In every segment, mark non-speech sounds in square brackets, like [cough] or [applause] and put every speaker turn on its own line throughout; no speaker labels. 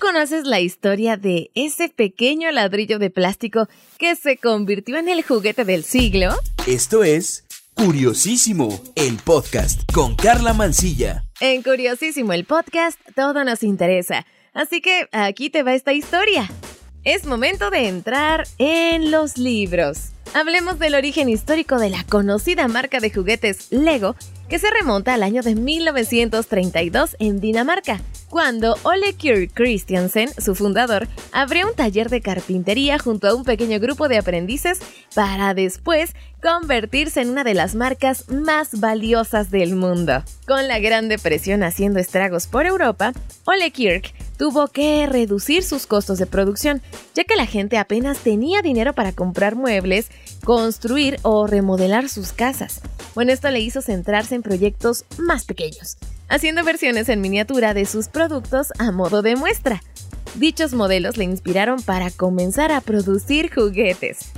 ¿Tú conoces la historia de ese pequeño ladrillo de plástico que se convirtió en el juguete del siglo?
Esto es Curiosísimo, el podcast con Carla Mancilla.
En Curiosísimo, el podcast, todo nos interesa. Así que aquí te va esta historia. Es momento de entrar en los libros. Hablemos del origen histórico de la conocida marca de juguetes Lego, que se remonta al año de 1932 en Dinamarca, cuando Ole Kirk Christiansen, su fundador, abrió un taller de carpintería junto a un pequeño grupo de aprendices para después convertirse en una de las marcas más valiosas del mundo. Con la Gran Depresión haciendo estragos por Europa, Ole Kirk tuvo que reducir sus costos de producción, ya que la gente apenas tenía dinero para comprar muebles, construir o remodelar sus casas. Bueno, esto le hizo centrarse proyectos más pequeños, haciendo versiones en miniatura de sus productos a modo de muestra. Dichos modelos le inspiraron para comenzar a producir juguetes.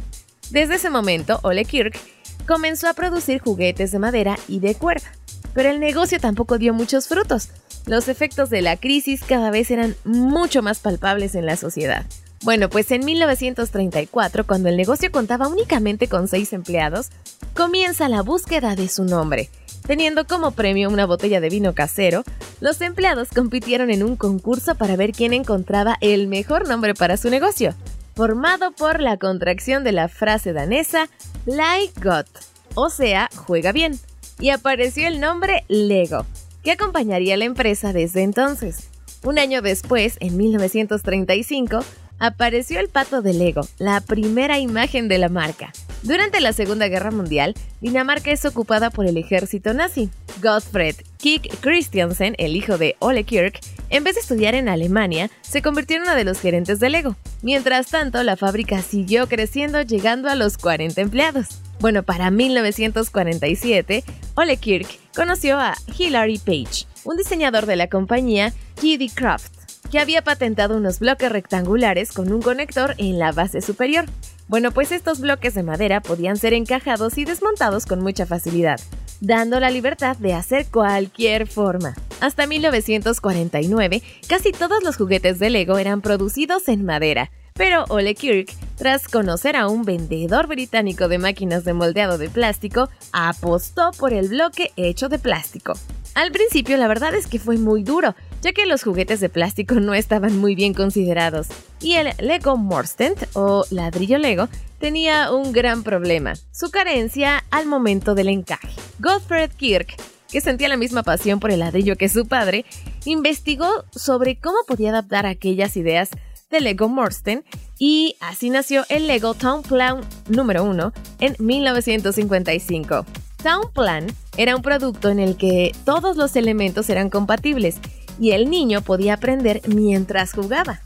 Desde ese momento, Ole Kirk comenzó a producir juguetes de madera y de cuerda, pero el negocio tampoco dio muchos frutos, los efectos de la crisis cada vez eran mucho más palpables en la sociedad. Bueno, pues en 1934, cuando el negocio contaba únicamente con seis empleados, comienza la búsqueda de su nombre. Teniendo como premio una botella de vino casero, los empleados compitieron en un concurso para ver quién encontraba el mejor nombre para su negocio, formado por la contracción de la frase danesa Like God, o sea, juega bien, y apareció el nombre Lego, que acompañaría a la empresa desde entonces. Un año después, en 1935, apareció el pato de Lego, la primera imagen de la marca. Durante la Segunda Guerra Mundial, Dinamarca es ocupada por el ejército nazi. Gottfried Kik Christiansen, el hijo de Ole Kirk, en vez de estudiar en Alemania, se convirtió en uno de los gerentes de Lego. Mientras tanto, la fábrica siguió creciendo llegando a los 40 empleados. Bueno, para 1947, Ole Kirk conoció a Hilary Page, un diseñador de la compañía Kiddy Craft, que había patentado unos bloques rectangulares con un conector en la base superior. Bueno, pues estos bloques de madera podían ser encajados y desmontados con mucha facilidad, dando la libertad de hacer cualquier forma. Hasta 1949, casi todos los juguetes de Lego eran producidos en madera, pero Ole Kirk, tras conocer a un vendedor británico de máquinas de moldeado de plástico, apostó por el bloque hecho de plástico. Al principio la verdad es que fue muy duro, ya que los juguetes de plástico [laughs] no estaban muy bien considerados, y el Lego Morstent o ladrillo Lego tenía un gran problema, su carencia al momento del encaje. Gottfried Kirk que sentía la misma pasión por el ladrillo que su padre, investigó sobre cómo podía adaptar aquellas ideas de Lego Morsten y así nació el Lego Town Plan número 1 en 1955. Town Plan era un producto en el que todos los elementos eran compatibles y el niño podía aprender mientras jugaba.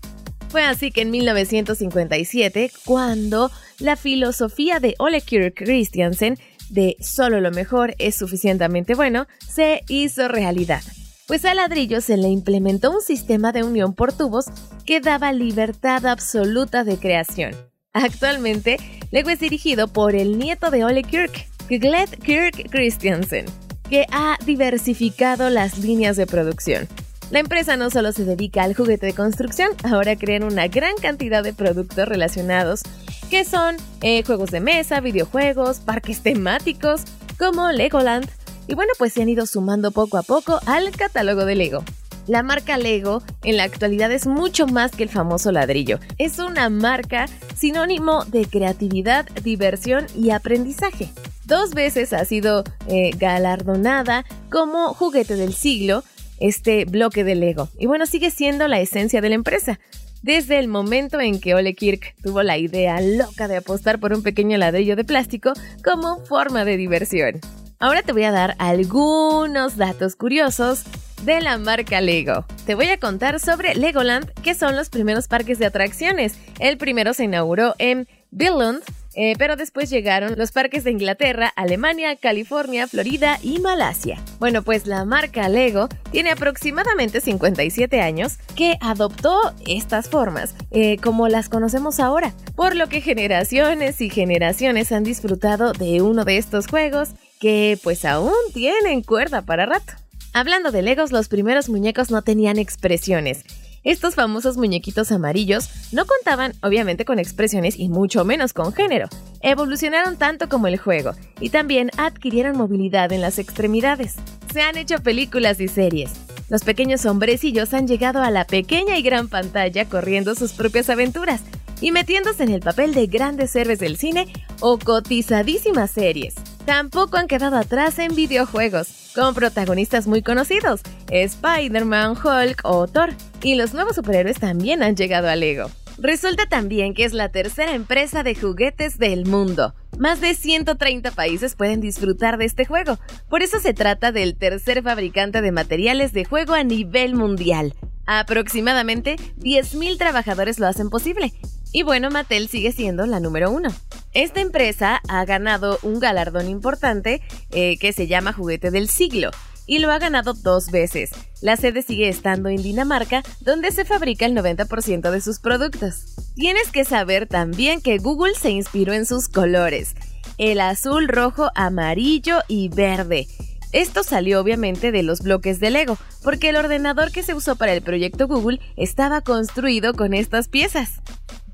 Fue así que en 1957, cuando la filosofía de Ole Kirk Christiansen de solo lo mejor es suficientemente bueno, se hizo realidad pues al ladrillo se le implementó un sistema de unión por tubos que daba libertad absoluta de creación. Actualmente, Lego es dirigido por el nieto de Ole Kirk, Gled Kirk Christiansen, que ha diversificado las líneas de producción. La empresa no solo se dedica al juguete de construcción, ahora crean una gran cantidad de productos relacionados, que son eh, juegos de mesa, videojuegos, parques temáticos, como Legoland, y bueno, pues se han ido sumando poco a poco al catálogo de Lego. La marca Lego en la actualidad es mucho más que el famoso ladrillo. Es una marca sinónimo de creatividad, diversión y aprendizaje. Dos veces ha sido eh, galardonada como juguete del siglo este bloque de Lego. Y bueno, sigue siendo la esencia de la empresa. Desde el momento en que Ole Kirk tuvo la idea loca de apostar por un pequeño ladrillo de plástico como forma de diversión. Ahora te voy a dar algunos datos curiosos de la marca Lego. Te voy a contar sobre Legoland, que son los primeros parques de atracciones. El primero se inauguró en Billund, eh, pero después llegaron los parques de Inglaterra, Alemania, California, Florida y Malasia. Bueno, pues la marca Lego tiene aproximadamente 57 años que adoptó estas formas eh, como las conocemos ahora, por lo que generaciones y generaciones han disfrutado de uno de estos juegos que pues aún tienen cuerda para rato. Hablando de Legos, los primeros muñecos no tenían expresiones estos famosos muñequitos amarillos no contaban obviamente con expresiones y mucho menos con género. Evolucionaron tanto como el juego y también adquirieron movilidad en las extremidades. Se han hecho películas y series. Los pequeños hombrecillos han llegado a la pequeña y gran pantalla corriendo sus propias aventuras y metiéndose en el papel de grandes héroes del cine o cotizadísimas series. Tampoco han quedado atrás en videojuegos, con protagonistas muy conocidos, Spider-Man, Hulk o Thor, y los nuevos superhéroes también han llegado a Lego. Resulta también que es la tercera empresa de juguetes del mundo. Más de 130 países pueden disfrutar de este juego. Por eso se trata del tercer fabricante de materiales de juego a nivel mundial. Aproximadamente 10.000 trabajadores lo hacen posible. Y bueno, Mattel sigue siendo la número uno. Esta empresa ha ganado un galardón importante eh, que se llama Juguete del Siglo y lo ha ganado dos veces. La sede sigue estando en Dinamarca, donde se fabrica el 90% de sus productos. Tienes que saber también que Google se inspiró en sus colores, el azul, rojo, amarillo y verde. Esto salió obviamente de los bloques de Lego, porque el ordenador que se usó para el proyecto Google estaba construido con estas piezas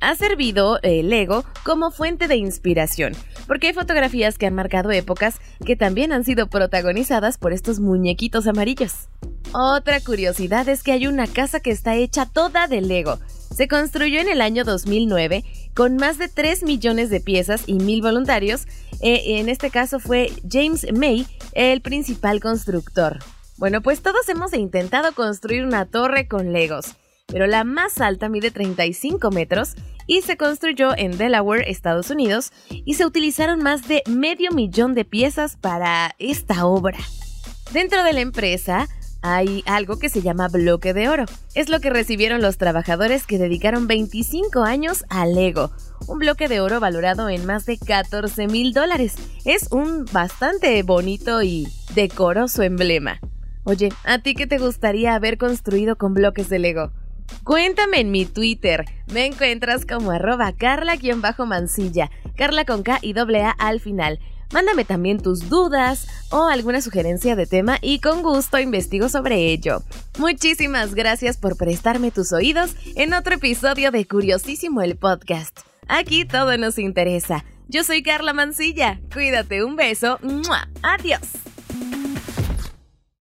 ha servido el Lego como fuente de inspiración, porque hay fotografías que han marcado épocas que también han sido protagonizadas por estos muñequitos amarillos. Otra curiosidad es que hay una casa que está hecha toda de Lego. Se construyó en el año 2009 con más de 3 millones de piezas y mil voluntarios. Eh, en este caso fue James May el principal constructor. Bueno, pues todos hemos intentado construir una torre con Legos, pero la más alta mide 35 metros y se construyó en Delaware, Estados Unidos, y se utilizaron más de medio millón de piezas para esta obra. Dentro de la empresa hay algo que se llama bloque de oro. Es lo que recibieron los trabajadores que dedicaron 25 años a Lego. Un bloque de oro valorado en más de 14 mil dólares. Es un bastante bonito y decoroso emblema. Oye, ¿a ti qué te gustaría haber construido con bloques de Lego? Cuéntame en mi Twitter. Me encuentras como arroba carla-mansilla, carla con K y doble A al final. Mándame también tus dudas o alguna sugerencia de tema y con gusto investigo sobre ello. Muchísimas gracias por prestarme tus oídos en otro episodio de Curiosísimo el Podcast. Aquí todo nos interesa. Yo soy Carla Mansilla. Cuídate, un beso. Adiós.